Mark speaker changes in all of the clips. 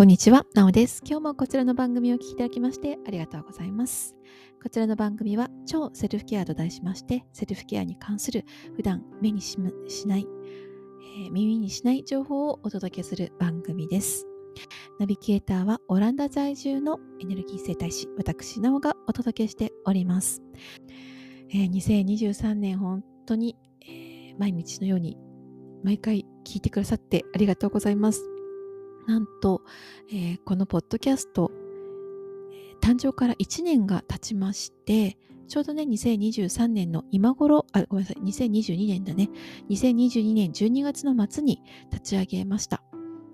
Speaker 1: こんにちは、なおです。今日もこちらの番組をお聴きいただきましてありがとうございます。こちらの番組は超セルフケアと題しまして、セルフケアに関する普段目にしない、えー、耳にしない情報をお届けする番組です。ナビゲーターはオランダ在住のエネルギー生態師、私、なおがお届けしております。えー、2023年本当に、えー、毎日のように毎回聞いてくださってありがとうございます。なんと、えー、このポッドキャスト、誕生から1年が経ちまして、ちょうどね、2023年の今頃、あ、ごめんなさい、2022年だね。2022年12月の末に立ち上げました。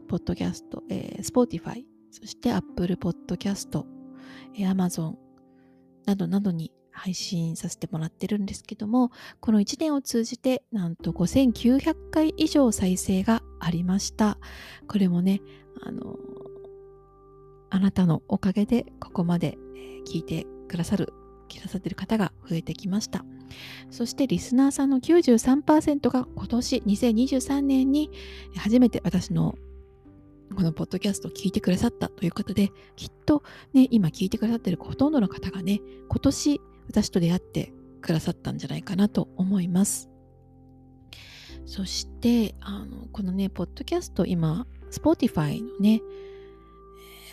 Speaker 1: ポッドキャスト、えー、Spotify、そして Apple Podcast、えー、Amazon などなどに配信させてもらってるんですけども、この1年を通じてなんと5900回以上再生がありました。これもね、あの、あなたのおかげでここまで聞いてくださる、くださってる方が増えてきました。そしてリスナーさんの93%が今年2023年に初めて私のこのポッドキャストを聞いてくださったということで、きっとね、今聞いてくださってるほとんどの方がね、今年私と出会ってくださったんじゃないかなと思います。そして、あの、このね、ポッドキャスト今、Spotify のね、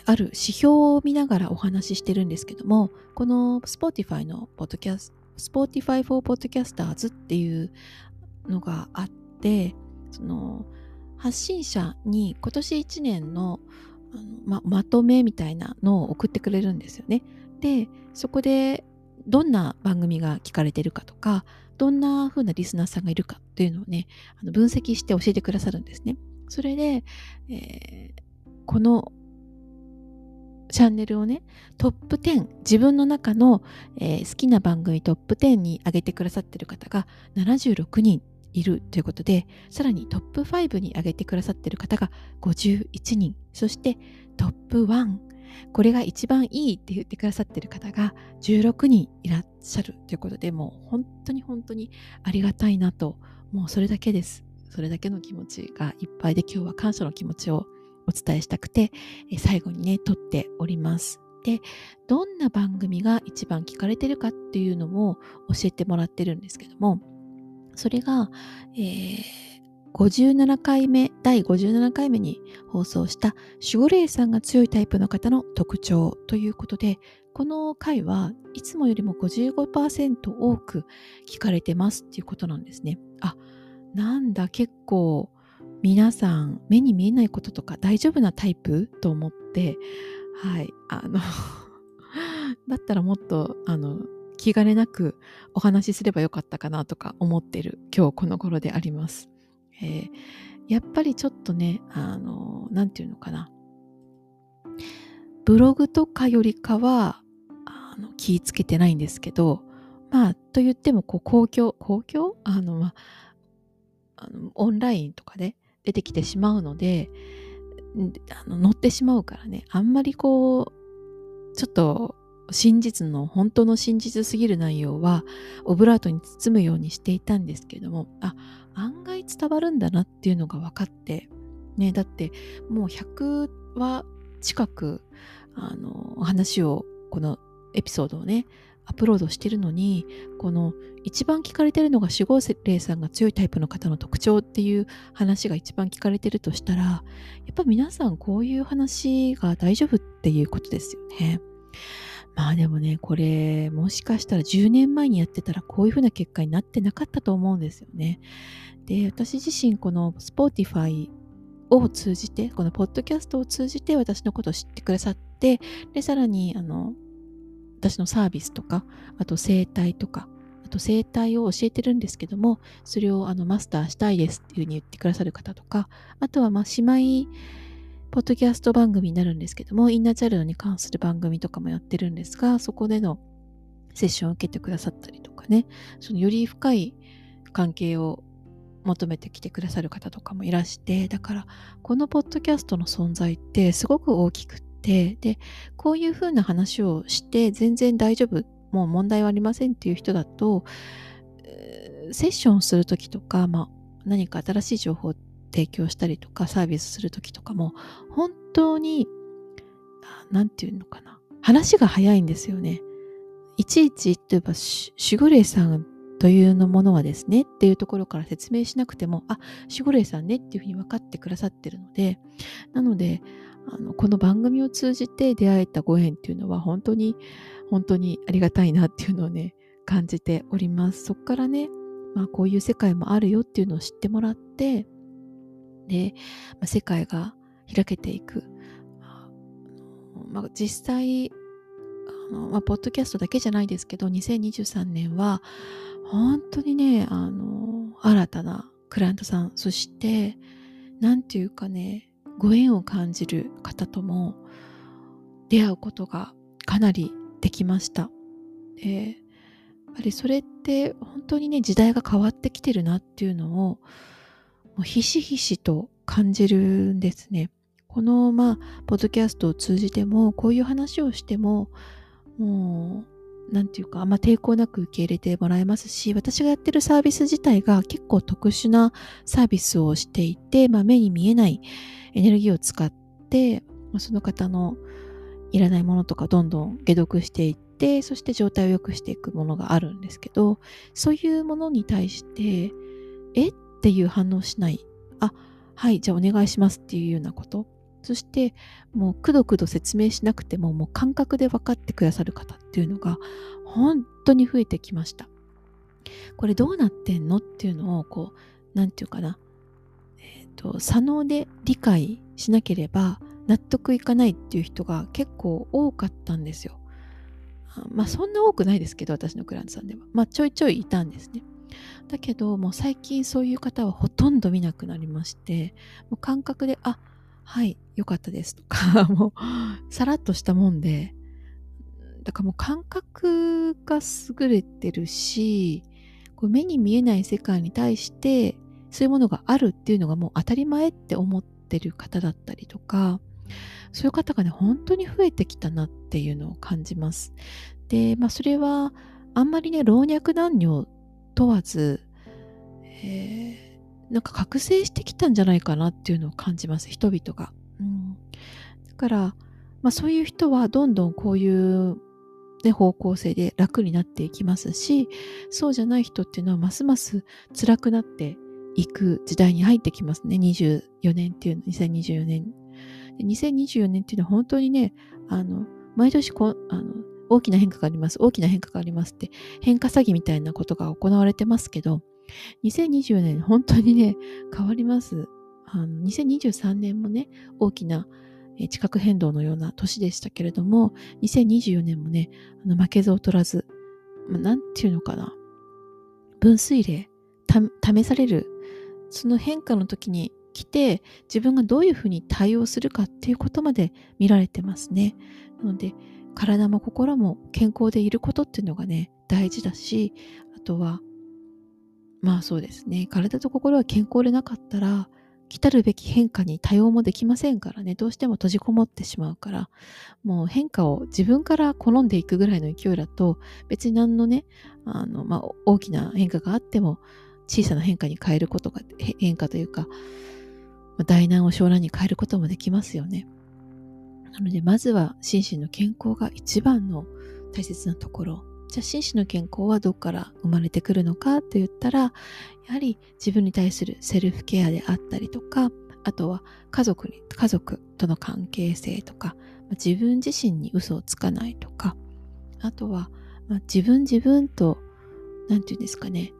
Speaker 1: ある指標を見ながらお話ししてるんですけども、この Spotify のポッドキャスト、Spotify for Podcasters っていうのがあって、その発信者に今年1年のままとめみたいなのを送ってくれるんですよね。で、そこでどんな番組が聞かれてるかとか、どんな風なリスナーさんがいるかというのをね、あの分析して教えてくださるんですね。それで、えー、このチャンネルをね、トップ10、自分の中の、えー、好きな番組トップ10に上げてくださってる方が76人いるということで、さらにトップ5に上げてくださってる方が51人、そしてトップ1、これが一番いいって言ってくださってる方が16人いらっしゃるということでもう本当に本当にありがたいなともうそれだけです。それだけの気持ちがいっぱいで今日は感謝の気持ちをお伝えしたくて最後にね撮っております。でどんな番組が一番聞かれてるかっていうのも教えてもらってるんですけどもそれが、えー57回目、第57回目に放送した守護霊さんが強いタイプの方の特徴ということで、この回はいつもよりも55%多く聞かれてますっていうことなんですね。あ、なんだ結構皆さん目に見えないこととか大丈夫なタイプと思って、はい、あの だったらもっと、あの、気兼ねなくお話しすればよかったかなとか思ってる今日この頃であります。えー、やっぱりちょっとね、あの、なんていうのかな。ブログとかよりかは、あの気ぃつけてないんですけど、まあ、と言っても、こう、公共、公共？あの、まあ、あのオンラインとかで出てきてしまうので、あの乗ってしまうからね、あんまりこう、ちょっと真実の本当の真実すぎる内容はオブラートに包むようにしていたんですけれどもあ案外伝わるんだなっていうのが分かってねだってもう100話近くあの話をこのエピソードをねアップロードしてるのにこの一番聞かれてるのが守護霊さんが強いタイプの方の特徴っていう話が一番聞かれてるとしたらやっぱ皆さんこういう話が大丈夫っていうことですよね。まあでもね、これ、もしかしたら10年前にやってたらこういうふうな結果になってなかったと思うんですよね。で、私自身この Spotify を通じて、このポッドキャストを通じて私のことを知ってくださって、で、さらに、あの、私のサービスとか、あと生態とか、あと生態を教えてるんですけども、それをあのマスターしたいですっていうふうに言ってくださる方とか、あとはまあ姉妹ポッドキャスト番組になるんですけども、インナーチャイルドに関する番組とかもやってるんですが、そこでのセッションを受けてくださったりとかね、そのより深い関係を求めてきてくださる方とかもいらして、だからこのポッドキャストの存在ってすごく大きくって、で、こういうふうな話をして全然大丈夫、もう問題はありませんっていう人だと、セッションするときとか、まあ、何か新しい情報って提供したりとかサービスする時とかも本当に何て言うのかな。話が早いんですよね。いちいち、例えば、守護霊さんというのものはですねっていうところから説明しなくても、あ、守護霊さんねっていうふうに分かってくださってるので、なので、あのこの番組を通じて出会えたご縁っていうのは本当に本当にありがたいなっていうのをね感じておりますそこからね、まあ、こういう世界もあるよっていうのを知ってもらってで、世界が開けていく、まあ、実際あの、まあ、ポッドキャストだけじゃないですけど2023年は本当にねあの新たなクライアントさんそして何て言うかねご縁を感じる方とも出会うことがかなりできました。でやっぱりそれって本当にね時代が変わってきてるなっていうのをもうひしひしと感じるんですね。このまあポッドキャストを通じてもこういう話をしてももう何て言うかあんま抵抗なく受け入れてもらえますし私がやってるサービス自体が結構特殊なサービスをしていて、まあ、目に見えないエネルギーを使ってその方のいらないものとかどんどん解毒していってそして状態を良くしていくものがあるんですけどそういうものに対してえっていう反応しないあはいじゃあお願いしますっていうようなことそしてもうくどくど説明しなくてももう感覚で分かってくださる方っていうのが本当に増えてきましたこれどうなってんのっていうのをこう何て言うかなえっと左脳で理解しなければ納得いかないっていう人が結構多かったんですよ。まあそんな多くないですけど私のクラントさんでは。まあちょいちょいいたんですね。だけどもう最近そういう方はほとんど見なくなりましてもう感覚で「あはいよかったです」とか もうさらっとしたもんでだからもう感覚が優れてるしこう目に見えない世界に対してそういうものがあるっていうのがもう当たり前って思ってる方だったりとか、そういう方がね、本当に増えてきたなっていうのを感じます。で、まあそれはあんまりね、老若男女問わず、えー、なんか覚醒してきたんじゃないかなっていうのを感じます、人々が。うん、だから、まあそういう人はどんどんこういうね、方向性で楽になっていきますし、そうじゃない人っていうのはますます辛くなっていく時代に入ってきますね。24年っていうの、2024年。2024年っていうのは本当にね、あの、毎年こあの大きな変化があります、大きな変化がありますって、変化詐欺みたいなことが行われてますけど、2024年本当にね、変わります。あの2023年もね、大きな地殻変動のような年でしたけれども、2024年もね、あの負けず劣らず、まあ、なんていうのかな、分水嶺、試されるその変化の時に来て自分がどういうふうに対応するかっていうことまで見られてますね。なので体も心も健康でいることっていうのがね大事だしあとはまあそうですね。体と心が健康でなかったら来たるべき変化に対応もできませんからね。どうしても閉じこもってしまうから。もう変化を自分から好んでいくぐらいの勢いだと別に何のねあの、まあ、大きな変化があっても小さな変化に変えることが、変化というか、大難を小難に変えることもできますよね。なので、まずは心身の健康が一番の大切なところ。じゃあ、心身の健康はどこから生まれてくるのかと言ったら、やはり自分に対するセルフケアであったりとか、あとは家族に、家族との関係性とか、自分自身に嘘をつかないとか、あとは、まあ、自分自分と、なんていうんですかね、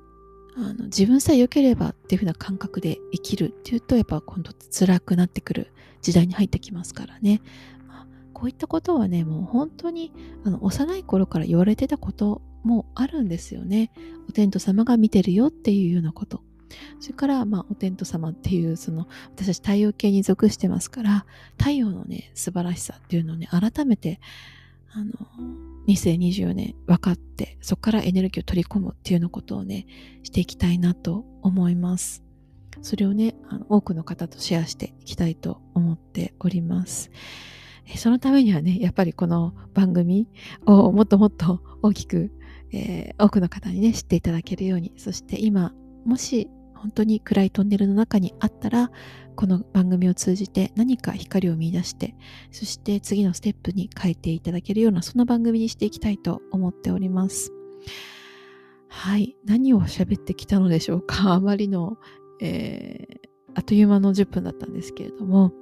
Speaker 1: あの自分さえ良ければっていう風な感覚で生きるっていうとやっぱ今度辛くなってくる時代に入ってきますからね、こういったことはねもう本当にあの幼い頃から言われてたこともあるんですよねお天道様が見てるよっていうようなことそれから、まあ、お天道様っていう、その、私たち太陽系に属してますから、太陽のね、素晴らしさっていうのをね、改めて、あの、2024年分かって、そこからエネルギーを取り込むっていうようなことをね、していきたいなと思います。それをね、あの多くの方とシェアしていきたいと思っております。そのためにはね、やっぱりこの番組をもっともっと大きく、えー、多くの方にね、知っていただけるように、そして今、もし本当に暗いトンネルの中にあったら、この番組を通じて何か光を見出して、そして次のステップに変えていただけるような、そんな番組にしていきたいと思っております。はい。何を喋ってきたのでしょうかあまりの、えー、あっという間の10分だったんですけれども、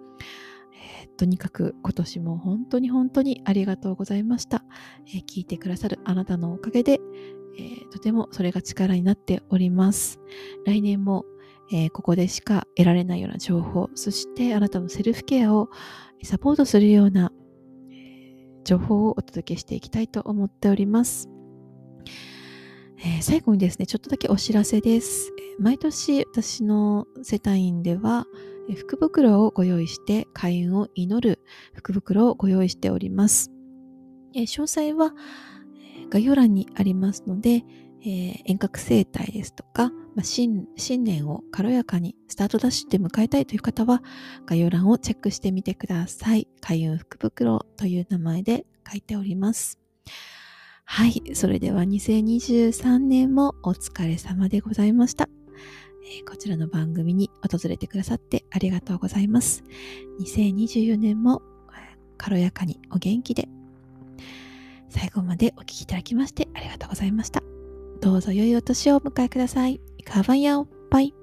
Speaker 1: えー、とにかく今年も本当に本当にありがとうございました。えー、聞いてくださるあなたのおかげで、えー、とてもそれが力になっております。来年も、え、ここでしか得られないような情報、そしてあなたのセルフケアをサポートするような、情報をお届けしていきたいと思っております。え、最後にですね、ちょっとだけお知らせです。毎年私の世帯員では、福袋をご用意して開運を祈る福袋をご用意しております。詳細は概要欄にありますので、遠隔生態ですとか、新新年を軽やかにスタートダッシュで迎えたいという方は概要欄をチェックしてみてください。開運福袋という名前で書いております。はい。それでは2023年もお疲れ様でございました。え、こちらの番組に訪れてくださってありがとうございます。2024年も軽やかにお元気で最後までお聴きいただきましてありがとうございました。どうぞ良いお年をお迎えください。カバンヤオバイ。